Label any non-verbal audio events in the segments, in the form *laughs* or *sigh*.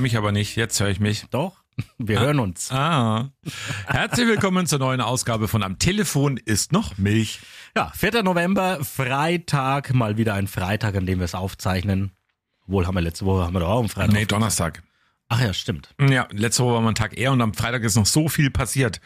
Höre mich aber nicht. Jetzt höre ich mich. Doch, wir hören uns. Ah. Herzlich willkommen zur neuen Ausgabe von Am Telefon ist noch Milch. Ja, 4. November, Freitag, mal wieder ein Freitag, an dem wir es aufzeichnen. Wohl haben wir letzte Woche haben wir doch auch am Freitag. Nee, Donnerstag. Ach ja, stimmt. Ja, letzte Woche war mal ein Tag eher und am Freitag ist noch so viel passiert,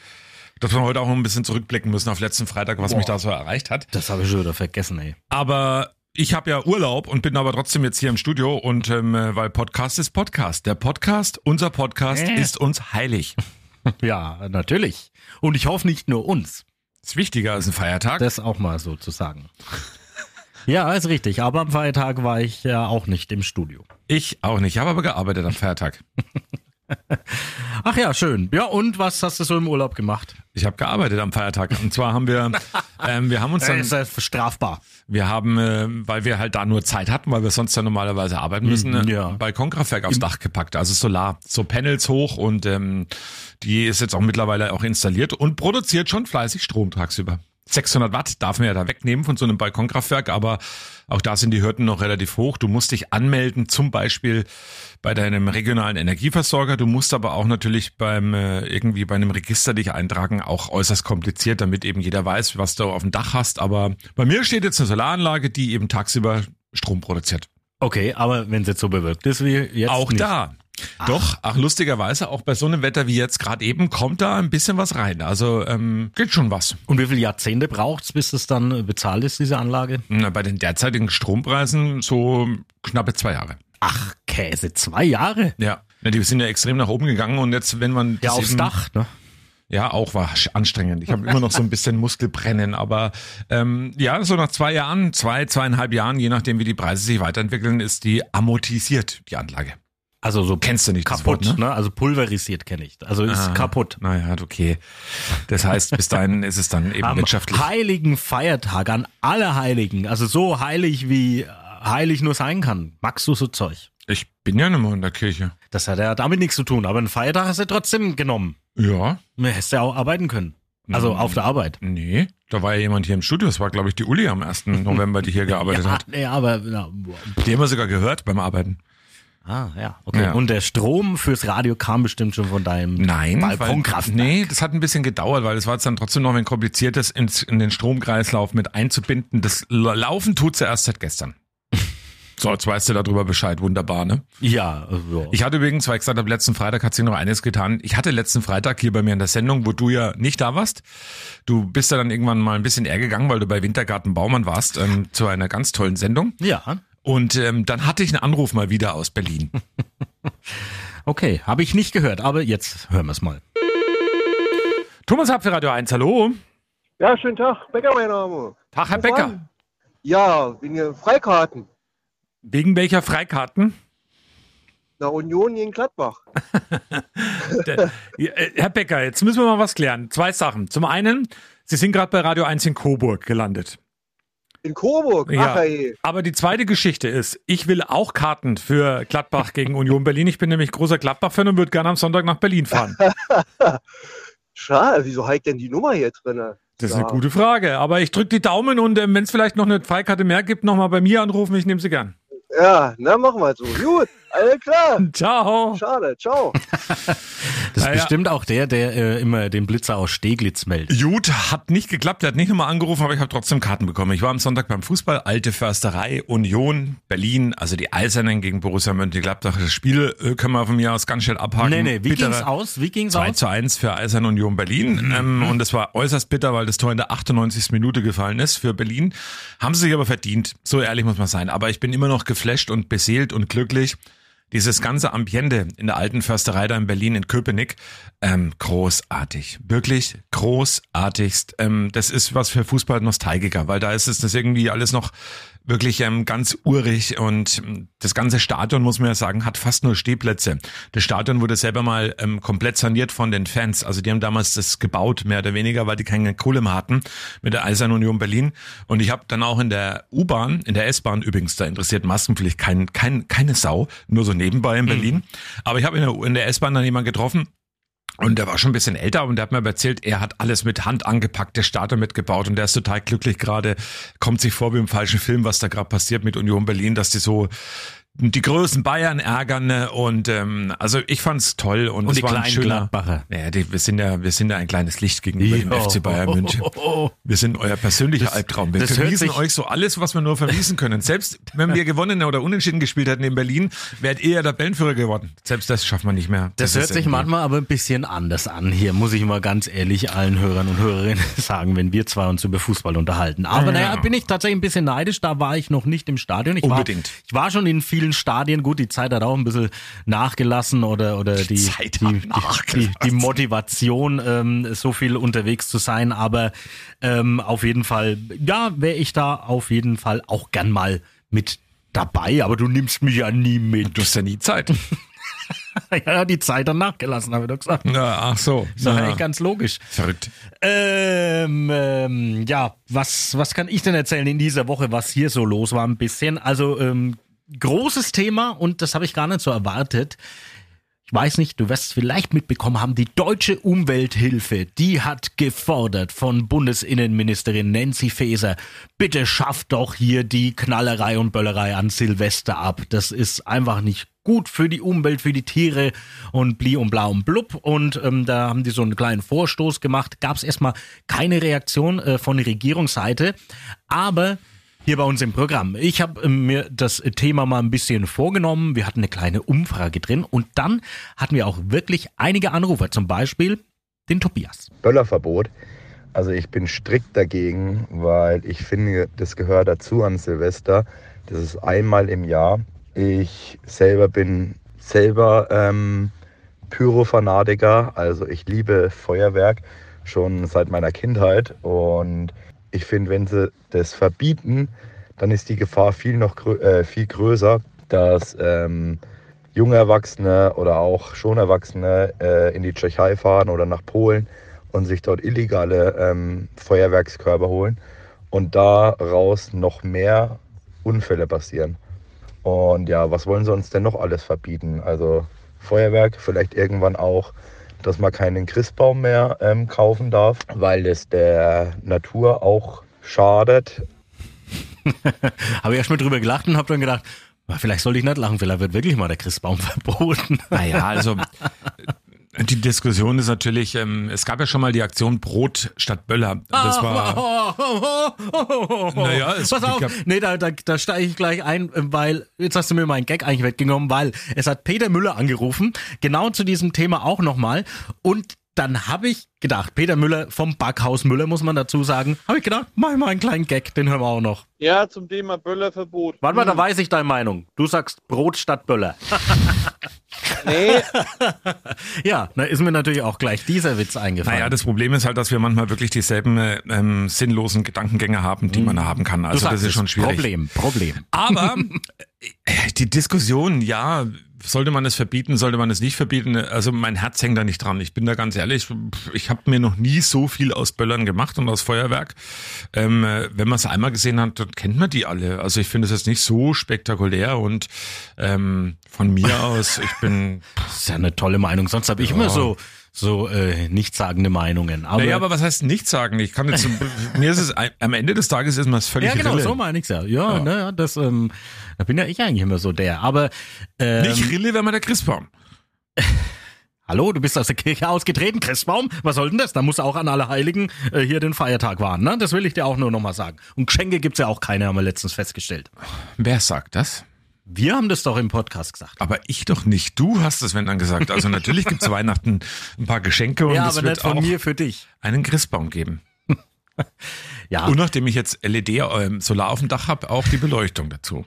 dass wir heute auch noch ein bisschen zurückblicken müssen auf letzten Freitag, was Boah. mich da so erreicht hat. Das habe ich schon wieder vergessen, ey. Aber ich habe ja Urlaub und bin aber trotzdem jetzt hier im Studio und ähm, äh, weil Podcast ist Podcast. Der Podcast, unser Podcast Äh. ist uns heilig. *laughs* Ja, natürlich. Und ich hoffe nicht nur uns. Ist wichtiger als ein Feiertag. Das auch mal so zu sagen. Ja, ist richtig. Aber am Feiertag war ich ja auch nicht im Studio. Ich auch nicht. Ich habe aber gearbeitet am Feiertag. *laughs* *laughs* Ach ja, schön. Ja, und was hast du so im Urlaub gemacht? Ich habe gearbeitet am Feiertag. Und zwar haben wir, *laughs* ähm, wir haben uns Das dann, ist ja strafbar. wir haben, äh, weil wir halt da nur Zeit hatten, weil wir sonst ja normalerweise arbeiten müssen, Mhm, äh, ja. Balkonkraftwerk aufs Dach gepackt, also Solar, so Panels hoch und ähm, die ist jetzt auch mittlerweile auch installiert und produziert schon fleißig Strom tagsüber. 600 Watt darf man ja da wegnehmen von so einem Balkonkraftwerk, aber auch da sind die Hürden noch relativ hoch. Du musst dich anmelden, zum Beispiel bei deinem regionalen Energieversorger. Du musst aber auch natürlich beim äh, irgendwie bei einem Register dich eintragen, auch äußerst kompliziert, damit eben jeder weiß, was du auf dem Dach hast. Aber bei mir steht jetzt eine Solaranlage, die eben tagsüber Strom produziert. Okay, aber wenn es jetzt so bewölkt ist wie jetzt. auch nicht. da. Doch, ach lustigerweise, auch bei so einem Wetter wie jetzt gerade eben, kommt da ein bisschen was rein. Also ähm, geht schon was. Und wie viele Jahrzehnte braucht's, bis es dann bezahlt ist, diese Anlage? Na, bei den derzeitigen Strompreisen so knappe zwei Jahre. Ach, Käse, zwei Jahre? Ja. ja. Die sind ja extrem nach oben gegangen und jetzt, wenn man Ja, aufs eben- Dach, ne? Ja, auch war anstrengend. Ich habe immer noch so ein bisschen Muskelbrennen, aber ähm, ja, so nach zwei Jahren, zwei, zweieinhalb Jahren, je nachdem wie die Preise sich weiterentwickeln, ist die amortisiert, die Anlage. Also so Kennst du nicht das kaputt, Wort, ne? ne? Also pulverisiert kenne ich. Also ist Ah, kaputt. Naja, okay. Das heißt, bis dahin *laughs* ist es dann eben Am wirtschaftlich. heiligen Feiertag, an alle Heiligen, also so heilig wie äh, heilig nur sein kann, magst du so Zeug? Ich bin ja nicht mehr in der Kirche. Das hat ja damit nichts zu tun, aber einen Feiertag hast du trotzdem genommen. Ja. Du hättest ja auch arbeiten können. Also Mhm. auf der Arbeit. Nee, da war ja jemand hier im Studio. Das war, glaube ich, die Uli am 1. November, die hier *laughs* gearbeitet ja, hat. nee, aber ja, Die haben wir sogar gehört beim Arbeiten. Ah, ja, okay. Ja. Und der Strom fürs Radio kam bestimmt schon von deinem Nein, Balkonkraftwerk. weil, nee, das hat ein bisschen gedauert, weil es war jetzt dann trotzdem noch ein kompliziertes ins, in den Stromkreislauf mit einzubinden. Das La- Laufen tut sie erst seit gestern. *laughs* So, jetzt weißt du darüber Bescheid. Wunderbar, ne? Ja, also, Ich hatte übrigens, weil ich gesagt habe, letzten Freitag hat sich noch eines getan. Ich hatte letzten Freitag hier bei mir in der Sendung, wo du ja nicht da warst. Du bist ja dann irgendwann mal ein bisschen eher gegangen, weil du bei Wintergarten Baumann warst, ähm, zu einer ganz tollen Sendung. ja, Und ähm, dann hatte ich einen Anruf mal wieder aus Berlin. *laughs* okay, habe ich nicht gehört, aber jetzt hören wir es mal. Thomas für Radio 1, hallo. Ja, schönen Tag. Becker, mein Name. Tag, Herr Was Becker. Ja, wegen Freikarten. Wegen welcher Freikarten? Na, Union gegen Gladbach. *laughs* Der- äh, Herr Becker, jetzt müssen wir mal was klären. Zwei Sachen. Zum einen, Sie sind gerade bei Radio 1 in Coburg gelandet. In Coburg. Ja. Ach. Aber die zweite Geschichte ist, ich will auch Karten für Gladbach gegen Union Berlin. Ich bin nämlich großer Gladbach-Fan und würde gerne am Sonntag nach Berlin fahren. *laughs* Schade, wieso halt denn die Nummer hier drin? Das ist Ja. eine gute Frage. Aber ich drücke die Daumen und ähm, wenn es vielleicht noch eine Freikarte mehr gibt, nochmal bei mir anrufen. Ich nehme sie gern. Ja, na, machen wir so. Gut, alles klar. Ciao. Schade, ciao. *laughs* Das ist ja. bestimmt auch der, der äh, immer den Blitzer aus Steglitz meldet. Gut, hat nicht geklappt. Er hat nicht nochmal angerufen, aber ich habe trotzdem Karten bekommen. Ich war am Sonntag beim Fußball, Alte Försterei, Union, Berlin, also die Eisernen gegen Borussia Mönchengladbach. Das Spiel äh, können wir von mir aus ganz schnell abhaken. Nee, nee, wie Bittere- ging's aus? Wie ging's 2 aus? zu 1 für Eisern Union Berlin. Ähm, und es war äußerst bitter, weil das Tor in der 98. Minute gefallen ist für Berlin. Haben sie sich aber verdient. So ehrlich muss man sein. Aber ich bin immer noch geflasht und beseelt und glücklich. Dieses ganze Ambiente in der alten Försterei da in Berlin, in Köpenick, ähm, großartig. Wirklich großartigst. Ähm, das ist was für Fußball-Nostalgiker, weil da ist es das irgendwie alles noch wirklich ähm, ganz urig und ähm, das ganze Stadion, muss man ja sagen, hat fast nur Stehplätze. Das Stadion wurde selber mal ähm, komplett saniert von den Fans. Also die haben damals das gebaut, mehr oder weniger, weil die keine Kohle mehr hatten mit der Eisern Union Berlin. Und ich habe dann auch in der U-Bahn, in der S-Bahn übrigens, da interessiert Maskenpflicht kein, kein, keine Sau, nur so nebenbei in Berlin. Aber ich habe in der, in der S-Bahn dann jemanden getroffen, und der war schon ein bisschen älter und der hat mir erzählt, er hat alles mit Hand angepackt, der Starter mitgebaut und der ist total glücklich gerade, kommt sich vor wie im falschen Film, was da gerade passiert mit Union Berlin, dass die so die großen Bayern ärgern ne? und ähm, also ich fand's toll und, Und es die war ein schöner. Gladbacher. Ja, die, wir sind ja wir sind ja ein kleines Licht gegenüber dem Jo. FC Bayern München. *laughs* Wir sind euer persönlicher Albtraum. Wir das hört vermiesen sich- euch so alles, was wir nur vermiesen können. Selbst wenn wir gewonnen oder unentschieden gespielt hätten in Berlin, wärt ihr ja der Tabellenführer geworden. Selbst das schafft man nicht mehr. Das, hört ist sich manchmal aber ein bisschen anders an. Hier muss ich mal ganz ehrlich allen Hörern und Hörerinnen *laughs* sagen, wenn wir zwei uns über Fußball unterhalten. Aber Ja. naja, bin ich tatsächlich ein bisschen neidisch. Da war ich noch nicht im Stadion. Ich Unbedingt. War, ich war schon in vielen Stadien. Gut, die Zeit hat auch ein bisschen nachgelassen oder, oder die, Zeit die, hat die, die, die Motivation, ähm, so viel unterwegs zu sein. Aber ähm, auf jeden Fall, ja, wäre ich da auf jeden Fall auch gern mal mit dabei. Aber du nimmst mich ja nie mit. Du hast ja nie Zeit. *laughs* ja, die Zeit hat nachgelassen, habe ich doch gesagt. Ja, ach so. Ist Ja. eigentlich ganz logisch. Verrückt. Ähm, ähm, ja, was, was kann ich denn erzählen in dieser Woche, was hier so los war ein bisschen? Also, ähm, großes Thema und das habe ich gar nicht so erwartet. Ich weiß nicht, du wirst es vielleicht mitbekommen haben, die deutsche Umwelthilfe, die hat gefordert von Bundesinnenministerin Nancy Faeser, bitte schafft doch hier die Knallerei und Böllerei an Silvester ab. Das ist einfach nicht gut für die Umwelt, für die Tiere und bli und bla und blub. Und ähm, da haben die so einen kleinen Vorstoß gemacht. Gab es erstmal keine Reaktion äh, von der Regierungsseite, aber hier bei uns im Programm. Ich habe äh, mir das Thema mal ein bisschen vorgenommen. Wir hatten eine kleine Umfrage drin und dann hatten wir auch wirklich einige Anrufer, zum Beispiel den Tobias. Böllerverbot. Also ich bin strikt dagegen, weil ich finde, das gehört dazu an Silvester. Das ist einmal im Jahr. Ich selber bin selber ähm, Pyrofanatiker, also ich liebe Feuerwerk schon seit meiner Kindheit und ich finde, wenn sie das verbieten, dann ist die Gefahr viel noch grö äh, viel größer, dass ähm, junge Erwachsene oder auch schon Erwachsene äh, in die Tschechei fahren oder nach Polen und sich dort illegale ähm, Feuerwerkskörper holen und daraus noch mehr Unfälle passieren. Und ja, was wollen sie uns denn noch alles verbieten? Also Feuerwerk, vielleicht irgendwann auch, dass man keinen Christbaum mehr ähm, kaufen darf, weil es der Natur auch schadet. *laughs* Habe ich erst mal drüber gelacht und habe dann gedacht, "Na, vielleicht sollte ich nicht lachen, vielleicht wird wirklich mal der Christbaum *laughs* verboten. Naja, also die Diskussion ist natürlich, ähm, es gab ja schon mal die Aktion Brot statt Böller. Das war. Naja, es Pass auf, gab- nee, da, da, da steige ich gleich ein, äh, weil, jetzt hast du mir meinen Gag eigentlich weggenommen, weil es hat Peter Müller angerufen, genau zu diesem Thema auch nochmal. Und dann habe ich gedacht, Peter Müller vom Backhaus Müller, muss man dazu sagen, habe ich gedacht, mach ich mal einen kleinen Gag, den hören wir auch noch. Ja, zum Thema Böllerverbot. Warte mal, da weiß ich deine Meinung. Du sagst Brot statt Böller. *laughs* Nee, *laughs* Ja, da ist mir natürlich auch gleich dieser Witz eingefallen. Naja, das Problem ist halt, dass wir manchmal wirklich dieselben äh, ähm, sinnlosen Gedankengänge haben, die man haben kann. Du Also das ist schon schwierig. Problem, Problem. Aber *laughs* äh, die Diskussion, ja, sollte man es verbieten, sollte man es nicht verbieten? Also mein Herz hängt da nicht dran. Ich bin da ganz ehrlich, ich habe mir noch nie so viel aus Böllern gemacht und aus Feuerwerk. Ähm, äh, wenn man es einmal gesehen hat, dann kennt man die alle. Also ich finde es jetzt nicht so spektakulär und ähm, von mir aus, ich bin Das *laughs* ist ja eine tolle Meinung. Sonst habe ich immer so, so äh, nichtssagende Meinungen. Aber, naja, aber was heißt nicht sagen? Ich kann jetzt, *laughs* mir ist es, am Ende des Tages ist mir das völlig ja, genau, Rille. so meine ich's ja. Ja, naja, das, ähm, da bin ja ich eigentlich immer so der. Aber ähm, Nicht Rille, wenn man der Christbaum. *laughs* hallo, du bist aus der Kirche ausgetreten, Christbaum. Was soll denn das? Da muss auch an alle Heiligen äh, hier den Feiertag wahren, ne? Das will ich dir auch nur nochmal sagen. Und Geschenke gibt's ja auch keine, haben wir letztens festgestellt. Wer sagt das? Wir haben das doch im Podcast gesagt. Aber ich doch nicht. Du hast es, wenn dann gesagt. Also natürlich gibt's *laughs* Weihnachten ein paar Geschenke und ja, es aber wird nicht von auch mir für dich. einen Christbaum geben. *laughs* Ja, Und nachdem ich jetzt LED ähm, Solar auf dem Dach habe, auch die Beleuchtung dazu.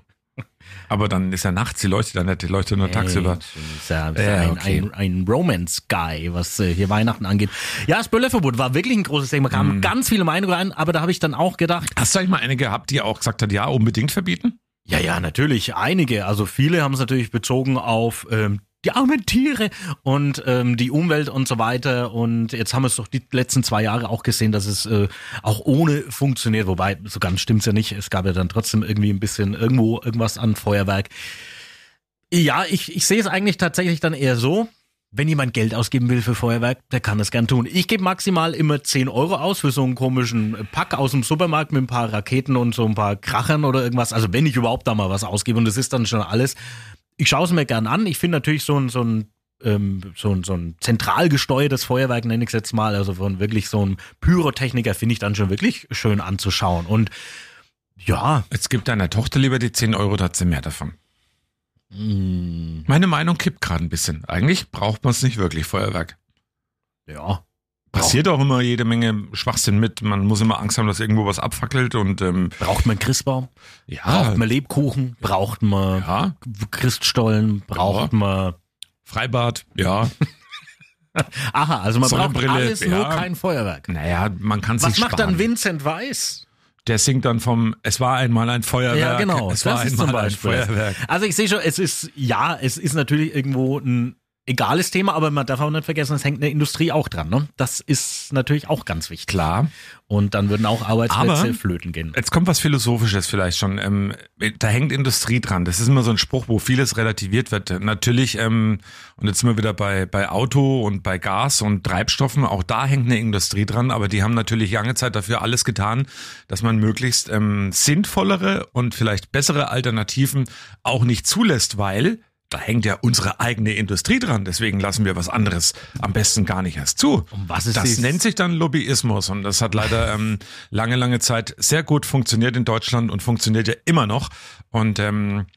Aber dann ist ja nachts, die leuchtet dann nicht, die leuchtet nur tagsüber. Ist ja, ist ja Ja, ein, okay. ein, ein Romance-Guy, was äh, hier Weihnachten angeht. Ja, das Böllerverbot war wirklich ein großes Thema. Kamen ganz viele Meinungen rein, aber da habe ich dann auch gedacht, Hast du eigentlich mal eine gehabt, die auch gesagt hat, ja, unbedingt verbieten? Ja, ja, natürlich, einige. Also viele haben es natürlich bezogen auf ähm, die armen Tiere und ähm, die Umwelt und so weiter. Und jetzt haben wir es doch die letzten zwei Jahre auch gesehen, dass es äh, auch ohne funktioniert. Wobei, so ganz stimmt's ja nicht. Es gab ja dann trotzdem irgendwie ein bisschen irgendwo irgendwas an Feuerwerk. Ja, ich, ich sehe es eigentlich tatsächlich dann eher so. Wenn jemand Geld ausgeben will für Feuerwerk, der kann das gern tun. Ich gebe maximal immer 10 Euro aus für so einen komischen Pack aus dem Supermarkt mit ein paar Raketen und so ein paar Krachern oder irgendwas. Also wenn ich überhaupt da mal was ausgebe und das ist dann schon alles. Ich schaue es mir gern an. Ich finde natürlich so ein, so ein ähm, so, ein- so ein zentral gesteuertes Feuerwerk, nenne ich es jetzt mal, also von wirklich so einem Pyrotechniker, finde ich dann schon wirklich schön anzuschauen. Und ja, Jetzt gibt deiner Tochter lieber die 10 Euro, da hat sie mehr davon. Meine Meinung kippt gerade ein bisschen. Eigentlich braucht man es nicht wirklich, Feuerwerk. ja, Passiert auch immer jede Menge Schwachsinn mit. Man muss immer Angst haben, dass irgendwo was abfackelt und ähm, braucht man Christbaum, ja, braucht man Lebkuchen, braucht man ja, Christstollen, braucht man Freibad, ja. *laughs* Aha, also man braucht alles, nur ja. kein Feuerwerk. Naja, man kann Was sich macht sparen. dann Vincent Weiss? Der singt dann vom Es war einmal ein Feuerwerk. Ja, genau. Es das war einmal ein. Feuerwerk. Also ich sehe schon, es ist, ja, es ist natürlich irgendwo ein egales Thema, aber man darf auch nicht vergessen, es hängt eine Industrie auch dran. Ne? Das ist natürlich auch ganz wichtig. Klar. Und dann würden auch Arbeitsplätze Aber- flöten gehen. Jetzt kommt was Philosophisches vielleicht schon. Ähm, da hängt Industrie dran. Das ist immer so ein Spruch, wo vieles relativiert wird. Natürlich, ähm, und jetzt sind wir wieder bei, bei Auto und bei Gas und Treibstoffen, auch da hängt eine Industrie dran, aber die haben natürlich lange Zeit dafür alles getan, dass man möglichst ähm, sinnvollere und vielleicht bessere Alternativen auch nicht zulässt, weil da hängt ja unsere eigene Industrie dran. Deswegen lassen wir was anderes am besten gar nicht erst zu. Um was ist das dies- nennt sich dann Lobbyismus und das hat leider ähm, lange, lange Zeit sehr gut funktioniert in Deutschland und funktioniert ja immer noch. Und ähm,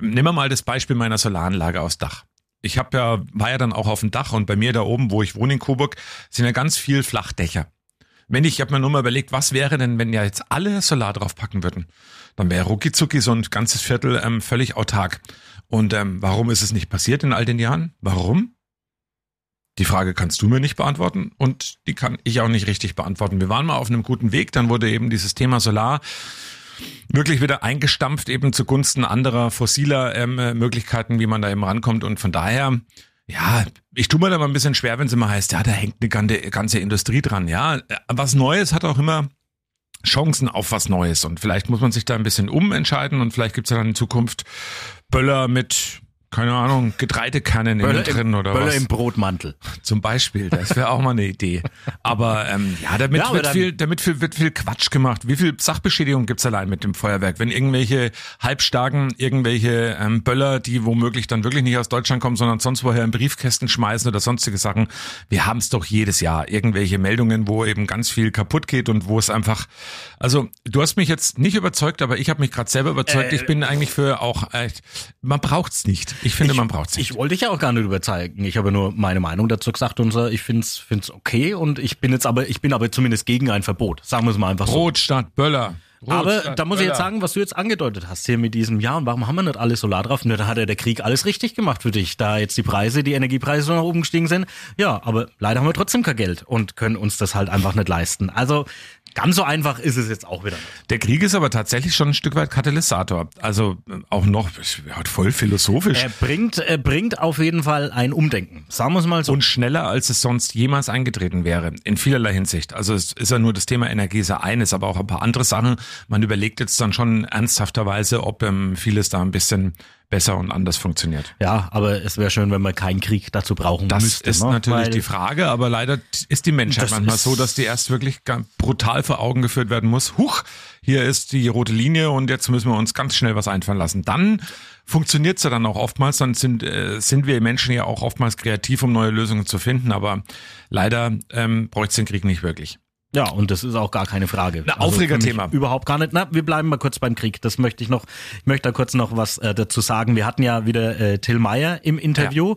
nehmen wir mal das Beispiel meiner Solaranlage aus Dach. Ich habe ja, war ja dann auch auf dem Dach und bei mir da oben, wo ich wohne in Coburg, sind ja ganz viel Flachdächer. Wenn ich, ich habe mir nur mal überlegt, was wäre denn, wenn ja jetzt alle Solar draufpacken würden? Dann wäre rucki so ein ganzes Viertel ähm, völlig autark. Und ähm, warum ist es nicht passiert in all den Jahren? Warum? Die Frage kannst du mir nicht beantworten und die kann ich auch nicht richtig beantworten. Wir waren mal auf einem guten Weg, dann wurde eben dieses Thema Solar wirklich wieder eingestampft, eben zugunsten anderer fossiler ähm, äh, Möglichkeiten, wie man da eben rankommt. Und von daher, ja, ich tue mir da mal ein bisschen schwer, wenn es immer heißt, ja, da hängt eine ganze, ganze Industrie dran. Ja, Äh, was Neues hat auch immer Chancen auf was Neues. Und vielleicht muss man sich da ein bisschen umentscheiden und vielleicht gibt's ja dann in Zukunft Böller mit, keine Ahnung, Getreidekernen innen drin oder Böller was. im Brotmantel. *laughs* Zum Beispiel, das wäre auch mal eine Idee. Aber ähm, ja, damit, Ja, wird viel, damit viel, wird viel Quatsch gemacht. Wie viel Sachbeschädigung gibt's allein mit dem Feuerwerk? Wenn irgendwelche Halbstarken, irgendwelche ähm, Böller, die womöglich dann wirklich nicht aus Deutschland kommen, sondern sonst woher in Briefkästen schmeißen oder sonstige Sachen. Wir haben's doch jedes Jahr. Irgendwelche Meldungen, wo eben ganz viel kaputt geht und wo es einfach. Also du hast mich jetzt nicht überzeugt, aber ich habe mich gerade selber überzeugt. Äh, ich bin eigentlich für auch. Äh, man braucht's nicht. Ich finde, man braucht's nicht. Ich wollte dich ja auch gar nicht überzeugen. Ich habe nur meine Meinung dazu gesagt und so, ich find's find's okay und ich bin jetzt aber ich bin aber zumindest gegen ein Verbot. Sagen wir es mal einfach so. Rot statt Böller. Rot Aber da muss ich jetzt sagen, was du jetzt angedeutet hast hier mit diesem Ja und warum haben wir nicht alle Solar drauf? Na, da hat ja der Krieg alles richtig gemacht für dich, da jetzt die Preise, die Energiepreise so nach oben gestiegen sind. Ja, aber leider haben wir trotzdem kein Geld und können uns das halt einfach nicht leisten. Also ganz so einfach ist es jetzt auch wieder nicht. Der Krieg ist aber tatsächlich schon ein Stück weit Katalysator. Also äh, auch noch ja, voll philosophisch. Er bringt, er bringt auf jeden Fall ein Umdenken. Sagen wir es mal so. und schneller, als es sonst jemals eingetreten wäre. In vielerlei Hinsicht. Also es ist ja nur das Thema Energie ist ja eines, aber auch ein paar andere Sachen. Man überlegt jetzt dann schon ernsthafterweise, ob ähm, vieles da ein bisschen besser und anders funktioniert. ja, aber es wäre schön, wenn wir keinen Krieg dazu brauchen Das müsste. ist ne? natürlich Weil- die Frage, aber leider ist die Menschheit Das manchmal so, dass die erst wirklich brutal vor Augen geführt werden muss. Huch, hier ist die rote Linie und jetzt müssen wir uns ganz schnell was einfallen lassen. Dann funktioniert's ja dann auch oftmals, dann sind, äh, sind wir Menschen ja auch oftmals kreativ, um neue Lösungen zu finden, aber leider ähm, bräuchte den Krieg nicht wirklich. Ja, und das ist auch gar keine Frage. Na, Aufregerthema. mich Überhaupt gar nicht. Na, wir bleiben mal kurz beim Krieg. Das möchte ich noch, ich möchte da kurz noch was äh, dazu sagen. Wir hatten ja wieder äh, Till Meyer im Interview,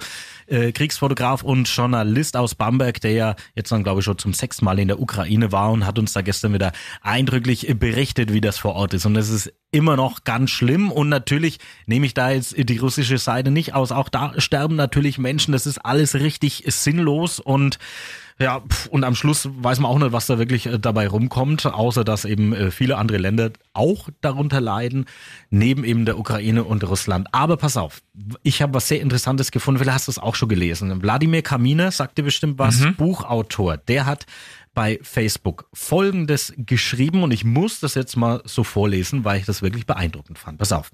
äh, Kriegsfotograf und Journalist aus Bamberg, der ja jetzt dann, glaube ich, schon zum sechsten Mal in der Ukraine war und hat uns da gestern wieder eindrücklich äh, berichtet, wie das vor Ort ist. Und das ist immer noch ganz schlimm. Und natürlich nehme ich da jetzt die russische Seite nicht aus. Auch da sterben natürlich Menschen. Das ist alles richtig sinnlos und ja, und am Schluss weiß man auch nicht, was da wirklich äh, dabei rumkommt, außer dass eben äh, viele andere Länder auch darunter leiden, neben eben der Ukraine und Russland. Aber pass auf, ich habe was sehr Interessantes gefunden, vielleicht hast du es auch schon gelesen. Wladimir Kaminer sagte bestimmt was, Buchautor, der hat bei Facebook Folgendes geschrieben und ich muss das jetzt mal so vorlesen, weil ich das wirklich beeindruckend fand. Pass auf.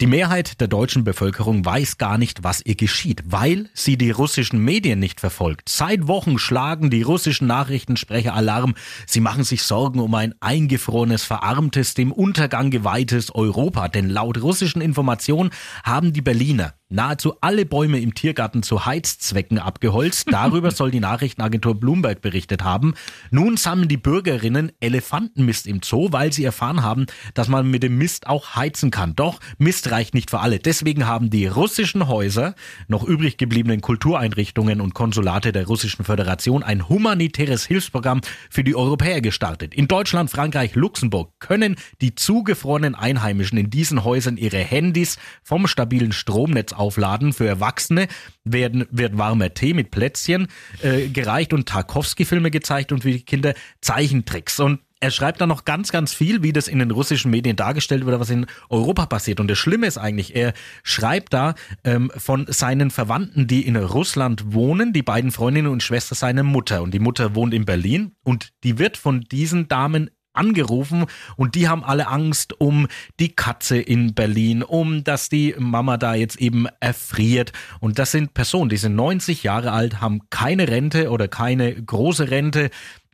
Die Mehrheit der deutschen Bevölkerung weiß gar nicht, was ihr geschieht, weil sie die russischen Medien nicht verfolgt. Seit Wochen schlagen die russischen Nachrichtensprecher Alarm. Sie machen sich Sorgen um ein eingefrorenes, verarmtes, dem Untergang geweihtes Europa. Denn laut russischen Informationen haben die Berliner nahezu alle Bäume im Tiergarten zu Heizzwecken abgeholzt. *laughs* Darüber soll die Nachrichtenagentur Bloomberg berichtet haben. Nun sammeln die Bürgerinnen Elefantenmist im Zoo, weil sie erfahren haben, dass man mit dem Mist auch heizen kann. Doch Mist reicht nicht für alle. Deswegen haben die russischen Häuser, noch übrig gebliebenen Kultureinrichtungen und Konsulate der Russischen Föderation ein humanitäres Hilfsprogramm für die Europäer gestartet. In Deutschland, Frankreich, Luxemburg können die zugefrorenen Einheimischen in diesen Häusern ihre Handys vom stabilen Stromnetz aufladen. Für Erwachsene werden, wird warmer Tee mit Plätzchen äh, gereicht und Tarkovsky-Filme gezeigt und für die Kinder Zeichentricks. Und er schreibt da noch ganz, ganz viel, wie das in den russischen Medien dargestellt wird, was in Europa passiert. Und das Schlimme ist eigentlich, er schreibt da ähm, von seinen Verwandten, die in Russland wohnen, die beiden Freundinnen und Schwester seiner Mutter. Und die Mutter wohnt in Berlin und die wird von diesen Damen angerufen und die haben alle Angst um die Katze in Berlin, um dass die Mama da jetzt eben erfriert. Und das sind Personen, die sind 90 Jahre alt, haben keine Rente oder keine große Rente.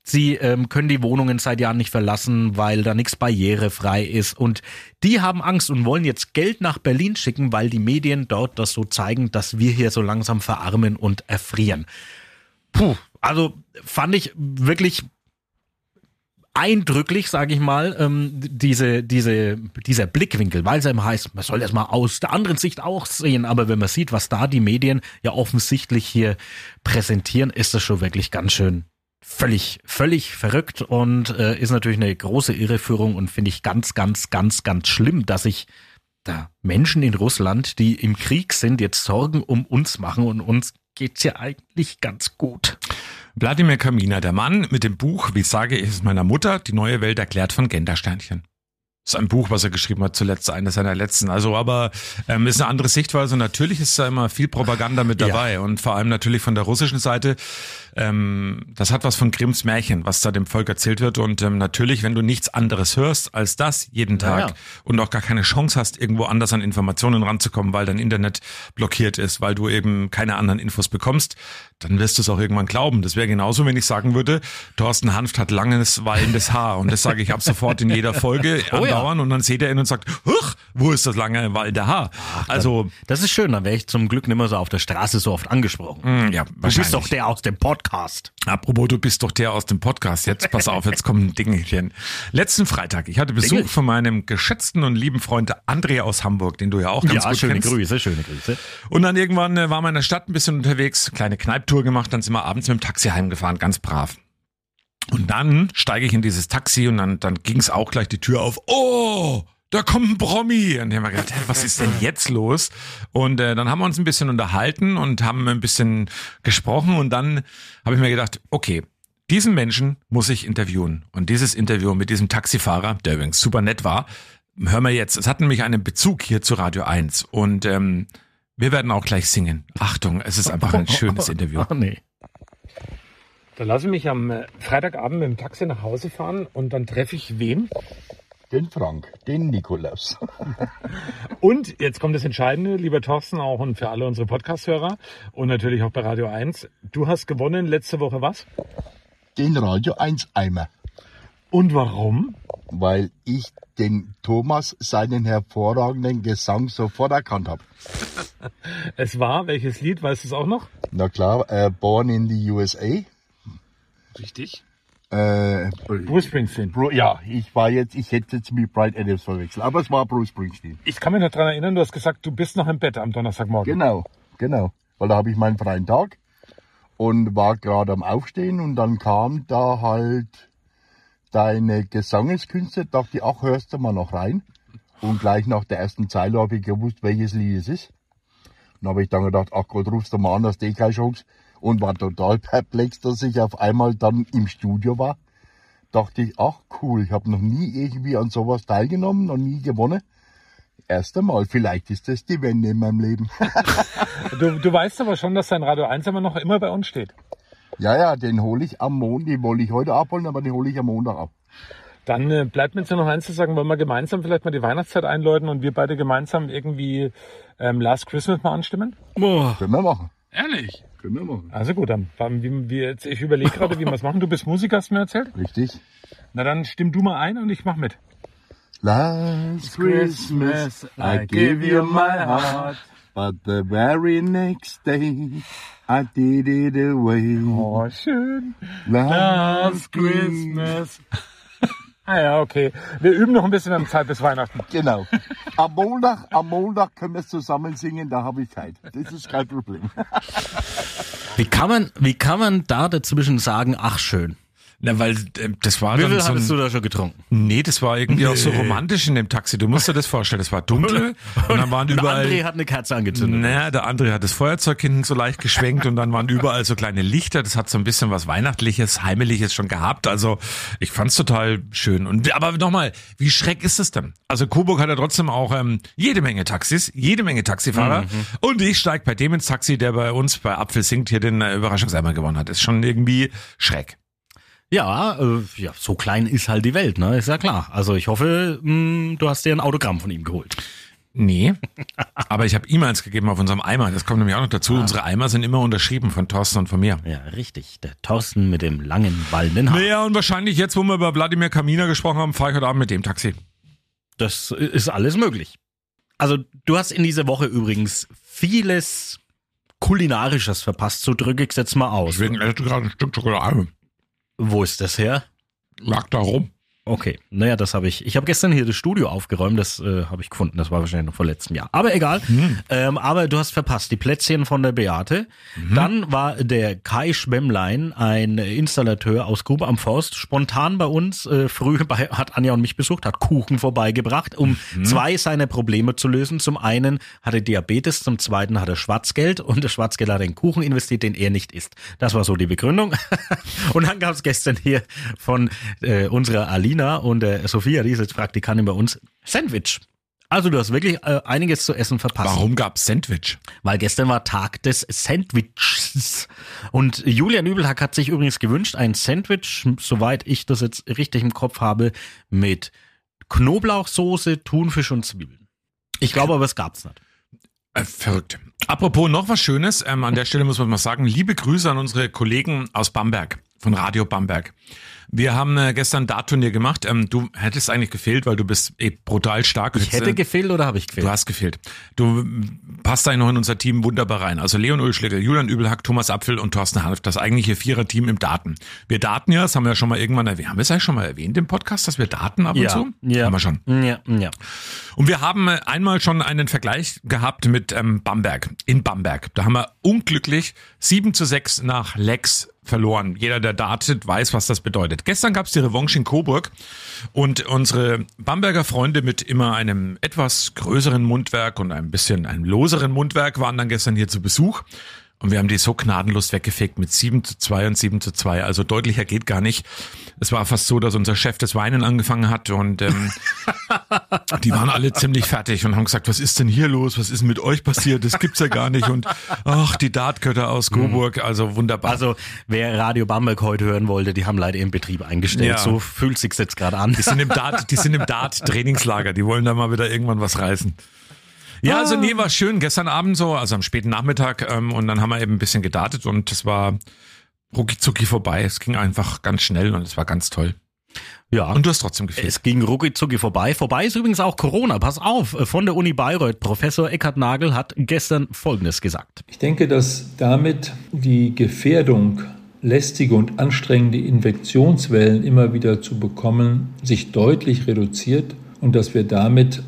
Sie ähm, können die Wohnungen seit Jahren nicht verlassen, weil da nichts barrierefrei ist. Und die haben Angst und wollen jetzt Geld nach Berlin schicken, weil die Medien dort das so zeigen, dass wir hier so langsam verarmen und erfrieren. Puh, also fand ich wirklich eindrücklich, sage ich mal, ähm, diese, diese, dieser Blickwinkel, weil es eben heißt, man soll das mal aus der anderen Sicht auch sehen, aber wenn man sieht, was da die Medien ja offensichtlich hier präsentieren, ist das schon wirklich ganz schön völlig, völlig verrückt. Und äh, ist natürlich eine große Irreführung und finde ich ganz, ganz, ganz, ganz schlimm, dass sich da Menschen in Russland, die im Krieg sind, jetzt Sorgen um uns machen und uns geht's ja eigentlich ganz gut. Wladimir Kamina, der Mann mit dem Buch Wie sage ich es meiner Mutter, die neue Welt erklärt von Gendersternchen. Das ist ein Buch, was er geschrieben hat, zuletzt eines seiner letzten. Also, aber ähm, ist eine andere Sichtweise. Natürlich ist da immer viel Propaganda mit dabei ja. und vor allem natürlich von der russischen Seite. Ähm, das hat was von Grimms Märchen, was da dem Volk erzählt wird. Und ähm, natürlich, wenn du nichts anderes hörst als das jeden Tag ja, und auch gar keine Chance hast, irgendwo anders an Informationen ranzukommen, weil dein Internet blockiert ist, weil du eben keine anderen Infos bekommst, dann wirst du es auch irgendwann glauben. Das wäre genauso, wenn ich sagen würde, Thorsten Hanft hat langes, wallendes Haar. Und das sage ich ab sofort in jeder Folge *laughs* oh, andauern. Ja. Und dann seht ihr ihn und sagt, Huch, wo ist das lange, wallende Haar? Ach, also Das ist schön, dann wäre ich zum Glück nicht mehr so auf der Straße so oft angesprochen. Mm, ja, du bist doch der aus dem Podcast. Apropos, du bist doch der aus dem Podcast. Jetzt pass auf, jetzt kommen *laughs* Dingelchen. Letzten Freitag, ich hatte Besuch Dinge? von meinem geschätzten und lieben Freund André aus Hamburg, den du ja auch ganz ja, gut schöne kennst. Grüße, schöne Grüße. Und dann irgendwann äh, war man in der Stadt ein bisschen unterwegs, kleine Kneipe Tour gemacht, dann sind wir abends mit dem Taxi heimgefahren, ganz brav. Und dann steige ich in dieses Taxi und dann, dann ging es auch gleich die Tür auf. Oh, da kommt ein Promi. Und dann haben wir gedacht, was ist denn jetzt los? Und äh, dann haben wir uns ein bisschen unterhalten und haben ein bisschen gesprochen. Und dann habe ich mir gedacht, okay, diesen Menschen muss ich interviewen. Und dieses Interview mit diesem Taxifahrer, der übrigens super nett war, hören wir jetzt. Es hat nämlich einen Bezug hier zu Radio 1. Und ähm, wir werden auch gleich singen. Achtung, es ist einfach ein schönes Interview. Ach *laughs* nee. Da lasse ich mich am äh, Freitagabend mit dem Taxi nach Hause fahren und dann treffe ich wen? Den Frank, den Nikolaus. *laughs* und jetzt kommt das Entscheidende, lieber Thorsten, auch und für alle unsere Podcast-Hörer und natürlich auch bei Radio 1. Du hast gewonnen letzte Woche was? Den Radio 1 Eimer. Und warum? Weil ich den Thomas seinen hervorragenden Gesang sofort erkannt habe. *laughs* es war welches Lied, weißt du es auch noch? Na klar, äh, Born in the USA. Richtig. Äh, Bruce Springsteen. Bro, ja, ich war jetzt, ich hätte jetzt mit Bright Adams verwechselt, aber es war Bruce Springsteen. Ich kann mich noch daran erinnern, du hast gesagt, du bist noch im Bett am Donnerstagmorgen. Genau, genau. Weil da habe ich meinen freien Tag und war gerade am Aufstehen und dann kam da halt deine Gesangeskünste, dachte ich, ach, hörst du mal noch rein. Und gleich nach der ersten Zeile habe ich gewusst, welches Lied es ist. Dann habe ich dann gedacht, ach Gott, rufst du mal an, hast eh keine Chance und war total perplex, dass ich auf einmal dann im Studio war. Dachte ich, ach cool, ich habe noch nie irgendwie an sowas teilgenommen, noch nie gewonnen. Erst einmal, vielleicht ist das die Wende in meinem Leben. *laughs* du, du weißt aber schon, dass dein Radio 1 immer noch immer bei uns steht. Ja, ja, den hole ich am Montag, den wollte ich heute abholen, aber den hole ich am Montag ab. Dann äh, bleibt mir jetzt nur noch eins zu sagen, wollen wir gemeinsam vielleicht mal die Weihnachtszeit einläuten und wir beide gemeinsam irgendwie ähm, Last Christmas mal anstimmen? Boah. Können wir machen. Ehrlich? Können wir machen. Also gut, dann, dann wie, wie jetzt, ich überlege gerade, wie wir es machen. Du bist Musiker, hast du mir erzählt? Richtig. Na dann stimm du mal ein und ich mach mit. Last Christmas I gave you my heart, but the very next day I did it away. Oh, schön. Last Christmas. *laughs* Ah ja, okay. Wir üben noch ein bisschen an Zeit bis Weihnachten. Genau. Am Montag, am Montag können wir es zusammen singen, da habe ich Zeit. Das ist kein Problem. Wie kann man, wie kann man da dazwischen sagen, ach schön? Na, weil äh, das war Wie dann viel so hattest du da schon getrunken? Nee, das war irgendwie auch so romantisch in dem Taxi. Du musst dir das vorstellen. Es war dunkel *laughs* und dann waren Der überall. André hat eine Kerze angezündet. Naja, der André hat das Feuerzeug hinten so leicht geschwenkt und dann waren überall so kleine Lichter. Das hat so ein bisschen was Weihnachtliches, Heimeliges schon gehabt. Also ich fand's total schön. Und aber nochmal, wie schreck ist es denn? Also Coburg hat ja trotzdem auch ähm, jede Menge Taxis, jede Menge Taxifahrer. Und ich steig bei dem ins Taxi, der bei uns bei Apfel singt hier den äh, Überraschungseimer gewonnen hat. Ist schon irgendwie schreck. Ja, äh, ja, so klein ist halt die Welt, ne? Ist ja klar. Also ich hoffe, mh, du hast dir ein Autogramm von ihm geholt. Nee, *laughs* aber ich habe ihm eins gegeben auf unserem Eimer. Das kommt nämlich auch noch dazu. Unsere Eimer sind immer unterschrieben von Thorsten und von mir. Ja, richtig. Der Thorsten mit dem langen, wallenden Haar. Naja, und wahrscheinlich jetzt, wo wir über Wladimir Kamina gesprochen haben, fahre ich heute Abend mit dem Taxi. Das ist alles möglich. Also du hast in dieser Woche übrigens vieles kulinarisches verpasst. So drücke ich es jetzt mal aus. Deswegen esse ich gerade ein Stück Schokolade. Wo ist das her? Lag da rum. Okay, naja, das habe ich. Ich habe gestern hier das Studio aufgeräumt, das äh, habe ich gefunden. Das war wahrscheinlich noch vor letztem Jahr. Aber egal. Ähm, aber du hast verpasst die Plätzchen von der Beate. Dann war der Kai Schwemmlein, ein Installateur aus Grube am Forst, spontan bei uns äh, früh bei, hat Anja und mich besucht, hat Kuchen vorbeigebracht, um zwei seiner Probleme zu lösen. Zum einen hatte Diabetes, zum zweiten hatte Schwarzgeld und das Schwarzgeld hat den Kuchen investiert, den er nicht isst. Das war so die Begründung. *laughs* und dann gab es gestern hier von äh, unserer Alina und der Sophia, die ist jetzt Praktikantin bei uns, Sandwich. Also du hast wirklich äh, einiges zu essen verpasst. Warum gab's Sandwich? Weil gestern war Tag des Sandwiches. Und Julian Übelhack hat sich übrigens gewünscht, ein Sandwich, soweit ich das jetzt richtig im Kopf habe, mit Knoblauchsoße, Thunfisch und Zwiebeln. Ich glaube aber, es gab's nicht. Äh, verrückt. Apropos noch was Schönes, ähm, an der Stelle muss man mal sagen, liebe Grüße an unsere Kollegen aus Bamberg, von Radio Bamberg. Wir haben äh, gestern Dart-Turnier gemacht. Ähm, du hättest eigentlich gefehlt, weil du bist eh brutal stark. Ich hätte äh, gefehlt oder habe ich gefehlt? Du hast gefehlt. Du mm, passt eigentlich noch in unser Team wunderbar rein. Also Leon Ulschlegel, Julian Übelhack, Thomas Apfel und Thorsten Hanf, das eigentliche Vierer-Team im Daten. Wir daten ja, das haben wir ja schon mal irgendwann erwähnt. Haben wir es eigentlich schon mal erwähnt im Podcast, dass wir daten ab und ja, zu? ja. Haben wir schon. Ja, ja. Und wir haben äh, einmal schon einen Vergleich gehabt mit ähm, Bamberg, in Bamberg. Da haben wir unglücklich 7 zu 6 nach Lex verloren. Jeder, der datet, weiß, was das bedeutet. Gestern gab es die Revanche in Coburg und unsere Bamberger Freunde mit immer einem etwas größeren Mundwerk und ein bisschen einem loseren Mundwerk waren dann gestern hier zu Besuch. Und wir haben die so gnadenlos weggefegt mit 7 zu 2 und 7 zu 2. Also deutlicher geht gar nicht. Es war fast so, dass unser Chef das Weinen angefangen hat und ähm, *laughs* die waren alle ziemlich fertig und haben gesagt, was ist denn hier los? Was ist denn mit euch passiert? Das gibt's ja gar nicht. Und ach, die Dartgötter aus Coburg, also wunderbar. Also wer Radio Bamberg heute hören wollte, die haben leider ihren Betrieb eingestellt. Ja. So fühlt sich's jetzt gerade an. Die sind im *laughs* Dart, die sind im Dart-Trainingslager. Die wollen da mal wieder irgendwann was reißen. Ja, also nee, war schön. Gestern Abend so, also am späten Nachmittag. Ähm, und dann haben wir eben ein bisschen gedartet und es war rucki zucki vorbei. Es ging einfach ganz schnell und es war ganz toll. Ja. Und du hast trotzdem gefehlt. Es ging rucki vorbei. Vorbei ist übrigens auch Corona. Pass auf, von der Uni Bayreuth. Professor Eckhard Nagel hat gestern Folgendes gesagt. Ich denke, dass damit die Gefährdung, lästige und anstrengende Infektionswellen immer wieder zu bekommen, sich deutlich reduziert und dass wir damit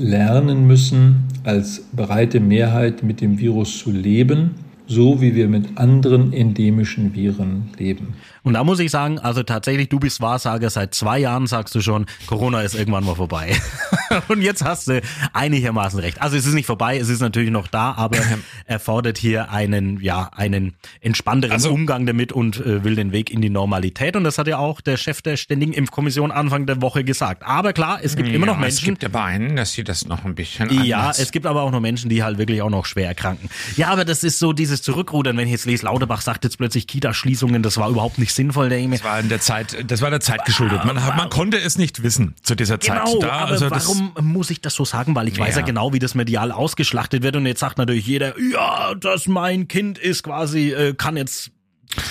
lernen müssen, als breite Mehrheit mit dem Virus zu leben, so wie wir mit anderen endemischen Viren leben. Und da muss ich sagen, also tatsächlich, du bist Wahrsager. Seit zwei Jahren sagst du schon, Corona ist irgendwann mal vorbei. *laughs* Und jetzt hast du einigermaßen recht. Also es ist nicht vorbei, es ist natürlich noch da, aber erfordert hier einen, ja, einen entspannteren Also- Umgang damit und äh, will den Weg in die Normalität. Und das hat ja auch der Chef der Ständigen Impfkommission Anfang der Woche gesagt. Aber klar, es gibt immer noch Ja, Es Menschen, gibt aber einen, dass sie das noch ein bisschen ja, anders- es gibt aber auch noch Menschen, die halt wirklich auch noch schwer erkranken. Ja, aber das ist so dieses Zurückrudern, wenn ich jetzt lese, Lauterbach sagt jetzt plötzlich Kita-Schließungen, das war überhaupt nicht sinnvoll, denke ich mir. Das war in der Zeit, das war der Zeit geschuldet. Man, man konnte es nicht wissen zu dieser Zeit. Genau, aber also warum muss ich das so sagen? Weil ich weiß ja Ja. genau, wie das medial ausgeschlachtet wird und jetzt sagt natürlich jeder, ja, das mein Kind ist quasi, äh, kann jetzt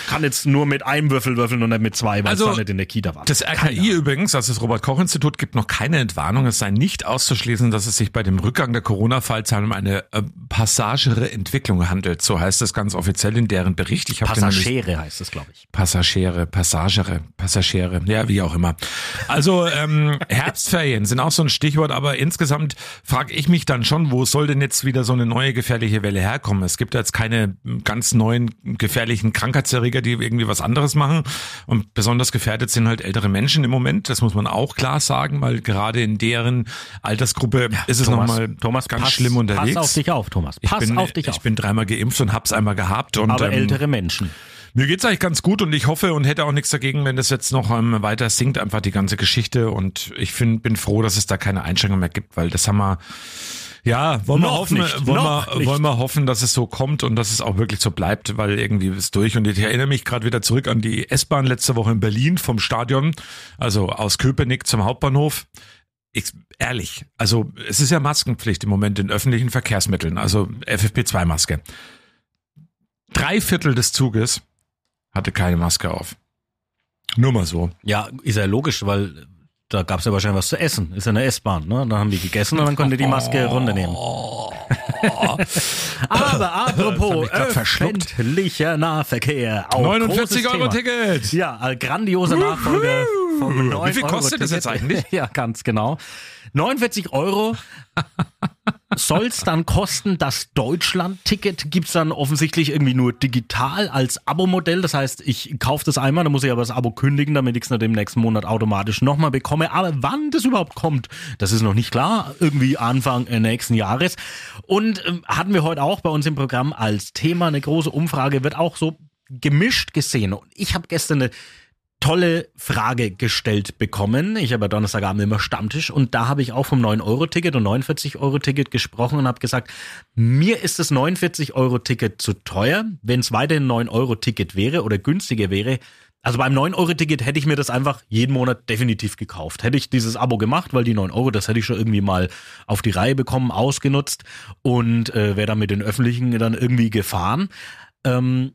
kann jetzt nur mit einem Würfel würfeln und nicht mit zwei, weil Also, es da nicht in der Kita war. Das RKI übrigens, also das Robert-Koch-Institut, gibt noch keine Entwarnung. Es sei nicht auszuschließen, dass es sich bei dem Rückgang der Corona-Fallzahlen um eine äh, passagere Entwicklung handelt. So heißt es ganz offiziell in deren Bericht. Ich Passagiere heißt es, glaube ich. Passagiere, Passagere, Passagiere, ja, wie auch immer. Also ähm, *laughs* Herbstferien sind auch so ein Stichwort, aber insgesamt frage ich mich dann schon, wo soll denn jetzt wieder so eine neue gefährliche Welle herkommen? Es gibt jetzt keine ganz neuen gefährlichen Krankheitserreger, die irgendwie was anderes machen. Und besonders gefährdet sind halt ältere Menschen im Moment. Das muss man auch klar sagen, weil gerade in deren Altersgruppe ist es nochmal Thomas, ganz pass, schlimm unterwegs. Pass auf dich auf, Thomas. ich Pass bin, auf dich ich auf. bin dreimal geimpft und hab's einmal gehabt. Und, aber ähm, ältere Menschen. mir geht's eigentlich ganz gut und ich hoffe und hätte auch nichts dagegen, wenn das jetzt noch ähm, weiter sinkt, einfach die ganze Geschichte. Und ich find, bin froh, dass es da keine Einschränkungen mehr gibt, weil das haben wir. Ja, wollen wir hoffen, nicht, wollen wir, wollen wir hoffen, dass es so kommt und dass es auch wirklich so bleibt, weil irgendwie ist es durch. Und ich erinnere mich gerade wieder zurück an die S-Bahn letzte Woche in Berlin vom Stadion, also aus Köpenick zum Hauptbahnhof. Ich, ehrlich, also es ist ja Maskenpflicht im Moment in öffentlichen Verkehrsmitteln, also FFP2-Maske. Drei Viertel des Zuges hatte keine Maske auf. Nur mal so. Ja, ist ja logisch, weil da gab's ja wahrscheinlich was zu essen. Ist ja eine S-Bahn, ne? Dann haben die gegessen und dann konnte die Maske runternehmen. *laughs* Aber apropos öffentlicher Nahverkehr. Auch 49 großes Euro Thema. Ticket. Ja, ein grandioser Nachfolger vom 9 Wie viel kostet das jetzt eigentlich? *laughs* Ja, ganz genau. 49 Euro *laughs* soll's dann kosten. Das Deutschland-Ticket gibt's dann offensichtlich irgendwie nur digital als Abo-Modell. Das heißt, ich kaufe das einmal, dann muss ich aber das Abo kündigen, damit ich es dann im nächsten Monat automatisch nochmal bekomme. Aber wann das überhaupt kommt, das ist noch nicht klar. Irgendwie Anfang äh, nächsten Jahres. Und ähm, hatten wir heute auch bei uns im Programm als Thema eine große Umfrage, wird auch so gemischt gesehen. Und ich habe gestern eine tolle Frage gestellt bekommen. Ich habe ja Donnerstagabend immer Stammtisch und da habe ich auch vom 9-Euro-Ticket und 49-Euro-Ticket gesprochen und habe gesagt, mir ist das 49-Euro-Ticket zu teuer. Wenn es weiterhin ein 9-Euro-Ticket wäre oder günstiger wäre, also beim 9-Euro-Ticket hätte ich mir das einfach jeden Monat definitiv gekauft. Hätte ich dieses Abo gemacht, weil die 9 Euro, das hätte ich schon irgendwie mal auf die Reihe bekommen, ausgenutzt und äh, wäre dann mit den Öffentlichen dann irgendwie gefahren. Ähm,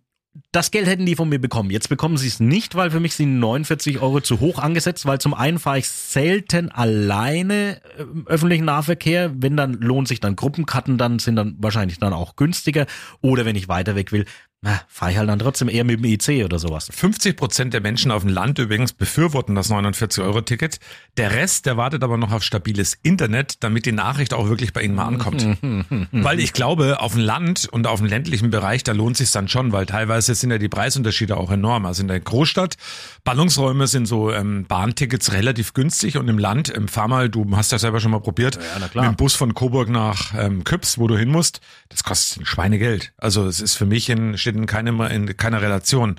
das Geld hätten die von mir bekommen. Jetzt bekommen sie es nicht, weil für mich sind 49 Euro zu hoch angesetzt, weil zum einen fahre ich selten alleine im öffentlichen Nahverkehr. Wenn dann lohnt sich dann Gruppenkarten, dann sind dann wahrscheinlich dann auch günstiger. Oder wenn ich weiter weg will, na, fahre ich halt dann trotzdem eher mit dem IC oder sowas. 50 Prozent der Menschen auf dem Land übrigens befürworten das 49-Euro-Ticket. Der Rest, der wartet aber noch auf stabiles Internet, damit die Nachricht auch wirklich bei ihnen mal ankommt. *laughs* weil ich glaube, auf dem Land und auf dem ländlichen Bereich, da lohnt sich dann schon, weil teilweise sind ja die Preisunterschiede auch enorm. Also in der Großstadt, Ballungsräume sind so ähm, Bahntickets relativ günstig und im Land, ähm, fahr mal, du hast ja selber schon mal probiert, klar. mit dem Bus von Coburg nach ähm, Küps, wo du hin musst, das kostet ein Schweinegeld. Also es ist für mich in, steht in, keinem, in keiner Relation.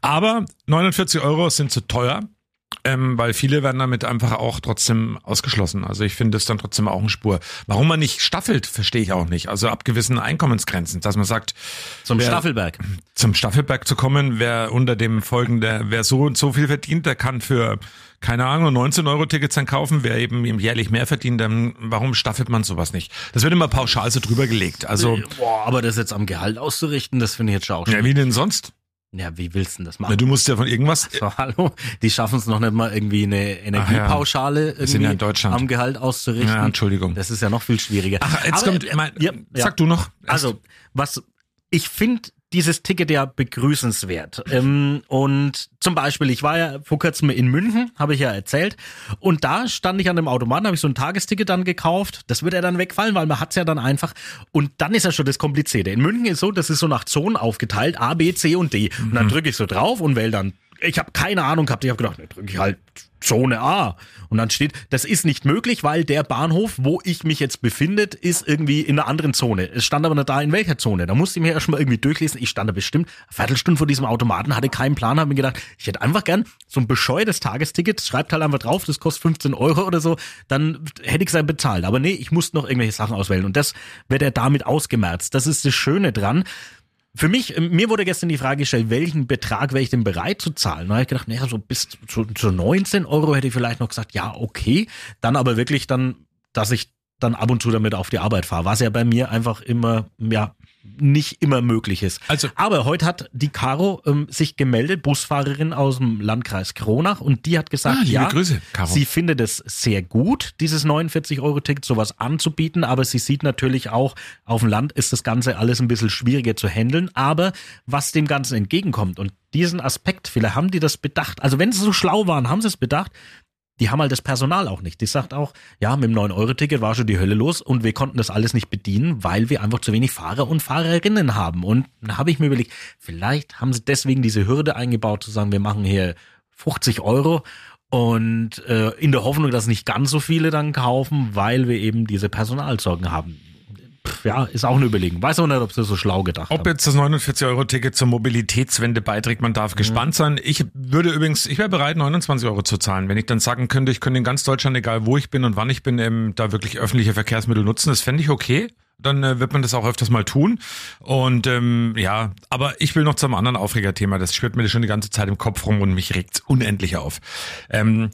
Aber 49 Euro sind zu teuer. Ähm, weil viele werden damit einfach auch trotzdem ausgeschlossen. Also ich finde es dann trotzdem auch eine Spur. Warum man nicht staffelt, verstehe ich auch nicht. Also ab gewissen Einkommensgrenzen, dass man sagt, Zum Wer- Staffelberg. zum Staffelberg zu kommen, wer unter dem folgende, wer so und so viel verdient, der kann für, keine Ahnung, 19 Euro Tickets dann kaufen, wer eben jährlich mehr verdient, dann warum staffelt man sowas nicht? Das wird immer pauschal so drüber gelegt. Also, Boah, aber das jetzt am Gehalt auszurichten, das finde ich jetzt schon auch ja, schwierig. wie denn sonst? Ja, wie willst du denn das Na, machen? du musst ja von irgendwas, So, hallo, die schaffen es noch nicht mal irgendwie eine Energiepauschale sind irgendwie ja in Deutschland. am Gehalt auszurichten. Ja, Entschuldigung. Das ist ja noch viel schwieriger. Ach, jetzt Aber, kommt, äh, mein, ja, ja. sag du noch. Also, was ich finde dieses Ticket ja begrüßenswert. Ähm, und zum Beispiel, ich war ja vor kurzem in München, habe ich ja erzählt, und da stand ich an dem Automaten, habe ich so ein Tagesticket dann gekauft. Das wird ja dann wegfallen, weil man hat's ja dann einfach. Und dann ist ja schon das Komplizierte. In München ist so, das ist so nach Zonen aufgeteilt, A, B, C und D. Und Mhm. dann drücke ich so drauf und wähle dann. Ich habe keine Ahnung gehabt. Ich habe gedacht, ne, drücke ich halt Zone A. Und dann steht, das ist nicht möglich, weil der Bahnhof, wo ich mich jetzt befinde, ist irgendwie in einer anderen Zone. Es stand aber nicht da, in welcher Zone. Da musste ich mir erstmal irgendwie durchlesen. Ich stand da bestimmt eine Viertelstunde vor diesem Automaten, hatte keinen Plan, habe mir gedacht, ich hätte einfach gern so ein bescheuertes Tagesticket, schreibt halt einfach drauf, das kostet 15 Euro oder so, dann hätte ich es bezahlt. Aber nee, ich musste noch irgendwelche Sachen auswählen. Und das wird er damit ausgemerzt. Das ist das Schöne dran. Für mich, äh, mir wurde gestern die Frage gestellt, welchen Betrag wäre ich denn bereit zu zahlen? Da habe ich gedacht, naja, so bis zu, zu 19 Euro hätte ich vielleicht noch gesagt, ja, okay. Dann aber wirklich dann, dass ich dann ab und zu damit auf die Arbeit fahre, was ja bei mir einfach immer, ja, nicht immer möglich ist. Also- aber heute hat die Caro ähm, sich gemeldet, Busfahrerin aus dem Landkreis Kronach, und die hat gesagt, Ah, ja, Grüße, Caro. sie findet es sehr gut, dieses 49-Euro-Ticket sowas anzubieten, aber sie sieht natürlich auch, auf dem Land ist das Ganze alles ein bisschen schwieriger zu handeln, aber was dem Ganzen entgegenkommt und diesen Aspekt, vielleicht haben die das bedacht, also wenn sie so schlau waren, haben sie es bedacht, die haben halt das Personal auch nicht. Die sagt auch, ja, mit dem 9-Euro-Ticket war schon die Hölle los und wir konnten das alles nicht bedienen, weil wir einfach zu wenig Fahrer und Fahrerinnen haben. Und da habe ich mir überlegt, vielleicht haben sie deswegen diese Hürde eingebaut, zu sagen, wir machen hier 50 Euro und äh, in der Hoffnung, dass nicht ganz so viele dann kaufen, weil wir eben diese Personalsorgen haben. Pff, ja, ist auch eine Überlegung. Weiß auch nicht, ob sie so schlau gedacht Ob haben. jetzt das 49-Euro-Ticket zur Mobilitätswende beiträgt, man darf gespannt sein. Ich würde übrigens, ich wäre bereit, 29 Euro zu zahlen, wenn ich dann sagen könnte, ich könnte in ganz Deutschland, egal wo ich bin und wann ich bin, ähm, da wirklich öffentliche Verkehrsmittel nutzen. Das fände ich okay. Dann äh, wird man das auch öfters mal tun. Und ähm, ja, aber ich will noch zum anderen Aufregerthema. Das schwirrt mir schon die ganze Zeit im Kopf rum und mich regt's unendlich auf. Ähm,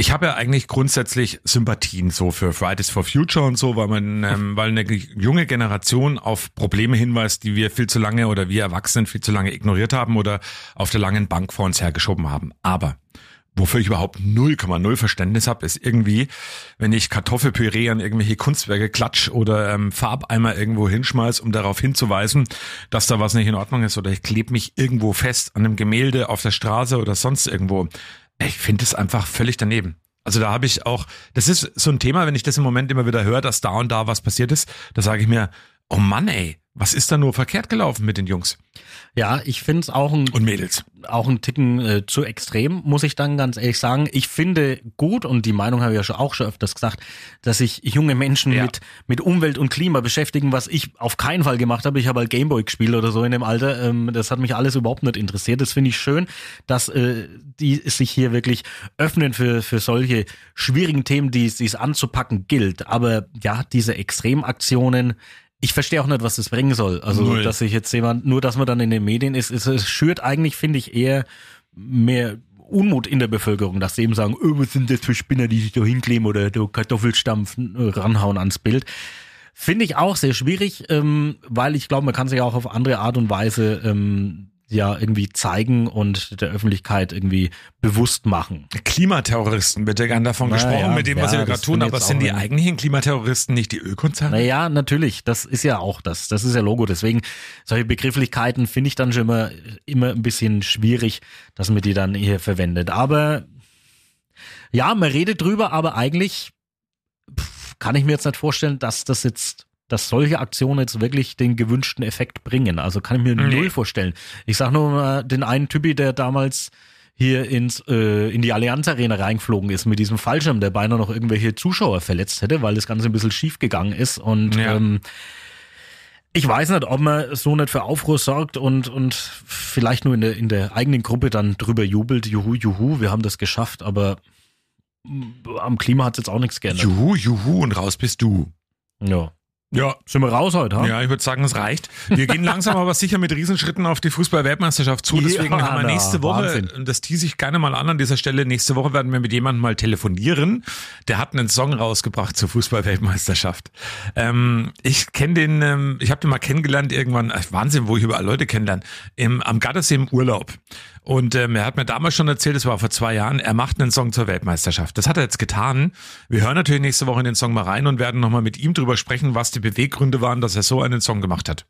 ich habe ja eigentlich grundsätzlich Sympathien so für Fridays for Future und so, weil man, ähm, weil eine junge Generation auf Probleme hinweist, die wir viel zu lange oder wir Erwachsenen viel zu lange ignoriert haben oder auf der langen Bank vor uns hergeschoben haben. Aber wofür ich überhaupt 0,0 Verständnis habe, ist irgendwie, wenn ich Kartoffelpüree an irgendwelche Kunstwerke klatsch oder ähm, Farbeimer irgendwo hinschmeiß, um darauf hinzuweisen, dass da was nicht in Ordnung ist oder ich klebe mich irgendwo fest an einem Gemälde auf der Straße oder sonst irgendwo. Ich finde es einfach völlig daneben. Also da habe ich auch, das ist so ein Thema, wenn ich das im Moment immer wieder höre, dass da und da was passiert ist, da sage ich mir, oh Mann ey, was ist da nur verkehrt gelaufen mit den Jungs Ja, ich finde es auch ein und Mädels? auch ein Ticken äh, zu extrem, muss ich dann ganz ehrlich sagen. Ich finde gut, und die Meinung habe ich ja schon auch schon öfters gesagt, dass sich junge Menschen Ja. mit, mit Umwelt und Klima beschäftigen, was ich auf keinen Fall gemacht habe. Ich habe halt Gameboy gespielt oder so in dem Alter. Ähm, das hat mich alles überhaupt nicht interessiert. Das finde ich schön, dass äh, die sich hier wirklich öffnen für, für solche schwierigen Themen, die die es anzupacken gilt. Aber ja, diese Extremaktionen, ich verstehe auch nicht, was das bringen soll. Also, Null. dass sich jetzt jemand, nur dass man dann in den Medien ist, ist es schürt eigentlich, finde ich, eher mehr Unmut in der Bevölkerung, dass sie eben sagen, oh, was sind das für Spinner, die sich da hinkleben oder da Kartoffelstampf ranhauen ans Bild. Finde ich auch sehr schwierig, ähm, weil ich glaube, man kann sich auch auf andere Art und Weise ähm, ja irgendwie zeigen und der Öffentlichkeit irgendwie bewusst machen. Klimaterroristen wird ja gern davon Na gesprochen, ja, mit dem, was ja, sie da gerade tun, aber sind die eigentlichen Klimaterroristen nicht die Ölkonzerne? Naja, natürlich, das ist ja auch das. Das ist ja Logo. Deswegen, solche Begrifflichkeiten finde ich dann schon immer, immer ein bisschen schwierig, dass man die dann hier verwendet. Aber ja, man redet drüber, aber eigentlich pff, kann ich mir jetzt nicht vorstellen, dass das jetzt dass solche Aktionen jetzt wirklich den gewünschten Effekt bringen. Also kann ich mir Nee. null vorstellen. Ich sag nur mal den einen Typi, der damals hier ins äh, in die Allianz Arena reingeflogen ist mit diesem Fallschirm, der beinahe noch irgendwelche Zuschauer verletzt hätte, weil das Ganze ein bisschen schief gegangen ist und Ja. ähm, ich weiß nicht, ob man so nicht für Aufruhr sorgt und, und vielleicht nur in der, in der eigenen Gruppe dann drüber jubelt, juhu, juhu, wir haben das geschafft, aber mm, am Klima hat es jetzt auch nichts geändert. Juhu, juhu und raus bist du. Ja. Ja, Sind wir raus heute, ha? Ja, ich würde sagen, es reicht. Wir gehen langsam aber sicher mit Riesenschritten auf die Fußball-Weltmeisterschaft zu. Deswegen Ja, haben wir nächste Woche, Wahnsinn. und das tease ich gerne mal an an dieser Stelle, nächste Woche werden wir mit jemandem mal telefonieren. Der hat einen Song rausgebracht zur Fußball-Weltmeisterschaft. Ähm, ich kenne den, ähm, ich habe den mal kennengelernt irgendwann, ach, Wahnsinn, wo ich überall Leute kennenlerne, im, am Gardasee im Urlaub. Und ähm, er hat mir damals schon erzählt, das war vor zwei Jahren, er macht einen Song zur Weltmeisterschaft. Das hat er jetzt getan. Wir hören natürlich nächste Woche in den Song mal rein und werden nochmal mit ihm drüber sprechen, was die Beweggründe waren, dass er so einen Song gemacht hat.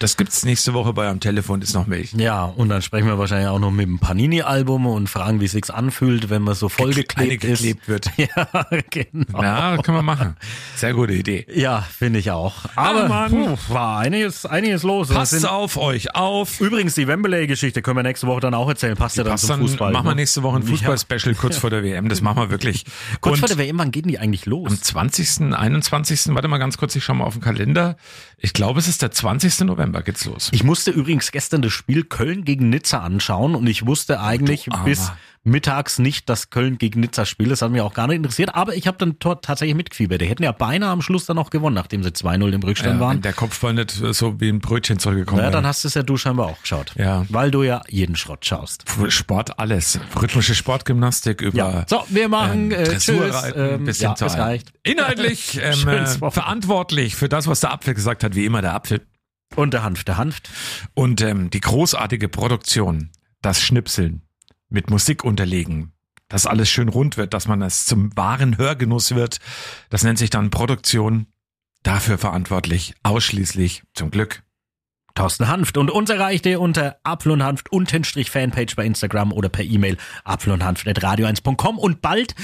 Das gibt's nächste Woche bei am Telefon ist noch Milch. Ja, und dann sprechen wir wahrscheinlich auch noch mit dem Panini-Album und fragen, wie es sich anfühlt, wenn man so vollgeklebt ist. Eingeklebt wird. *laughs* Ja, genau. Ja, können wir machen. Sehr gute Idee. Ja, finde ich auch. Aber Mann. puh, war einiges, einiges los. Passt sind- auf euch auf. Übrigens, die Wembley-Geschichte können wir nächste Woche dann auch erzählen. Passt ja dann zum Fußball. machen wir ne? nächste Woche ein Fußball-Special kurz vor der WM. Das machen wir wirklich. Kurz Und vor der WM, wann gehen die eigentlich los? am 20., 21., warte mal ganz kurz, ich schau mal auf den Kalender. Ich glaube, es ist der 20. November geht's los. Ich musste übrigens gestern das Spiel Köln gegen Nizza anschauen und ich wusste eigentlich bis mittags nicht, dass Köln gegen Nizza spielt. Das hat mich auch gar nicht interessiert, aber ich habe dann dort tatsächlich mitgefiebert. Die hätten ja beinahe am Schluss dann noch gewonnen, nachdem sie 2-0 im Rückstand Ja, waren. der Kopfball nicht so wie ein Brötchen zurückgekommen Ja, dann hast du es ja du scheinbar auch geschaut. Ja. Weil du ja jeden Schrott schaust. Sport alles. Rhythmische Sportgymnastik über Ja. So, wir machen ähm, äh, Dressurreiten tschüss. Ähm, bis ja, reicht. Inhaltlich *laughs* ähm, äh, verantwortlich für das, was der Apfel gesagt hat, wie immer der Apfel. Und der Hanf, der Hanft. Und ähm, die großartige Produktion, das Schnipseln mit Musik unterlegen, dass alles schön rund wird, dass man es zum wahren Hörgenuss wird, das nennt sich dann Produktion. Dafür verantwortlich, ausschließlich zum Glück. Thorsten Hanft. Und uns erreicht ihr unter Apfel und Hanft untenstrich Fanpage bei Instagram oder per E-Mail apfel und Hanft radio1.com. Und bald,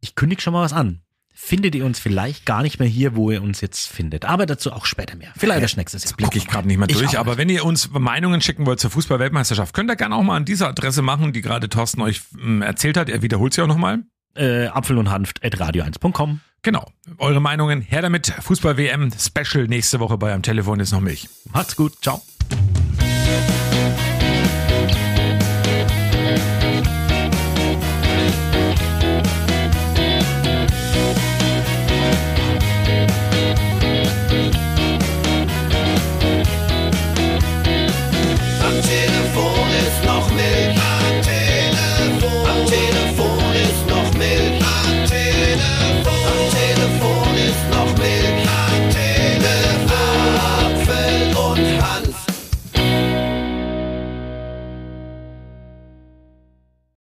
ich kündige schon mal was an, findet ihr uns vielleicht gar nicht mehr hier, wo ihr uns jetzt findet. Aber dazu auch später mehr. Vielleicht erst nächstes Jahr. Blicke ich gerade nicht mehr durch, aber wenn ihr uns Meinungen schicken wollt zur Fußball-Weltmeisterschaft, könnt ihr gerne auch mal an dieser Adresse machen, die gerade Thorsten euch ähm, erzählt hat. Er wiederholt sie auch nochmal. Äh, Apfel und Hanft radio1.com. Genau. Eure Meinungen her damit. Fußball-WM Special nächste Woche bei am Telefon ist noch Milch. Macht's gut. Ciao.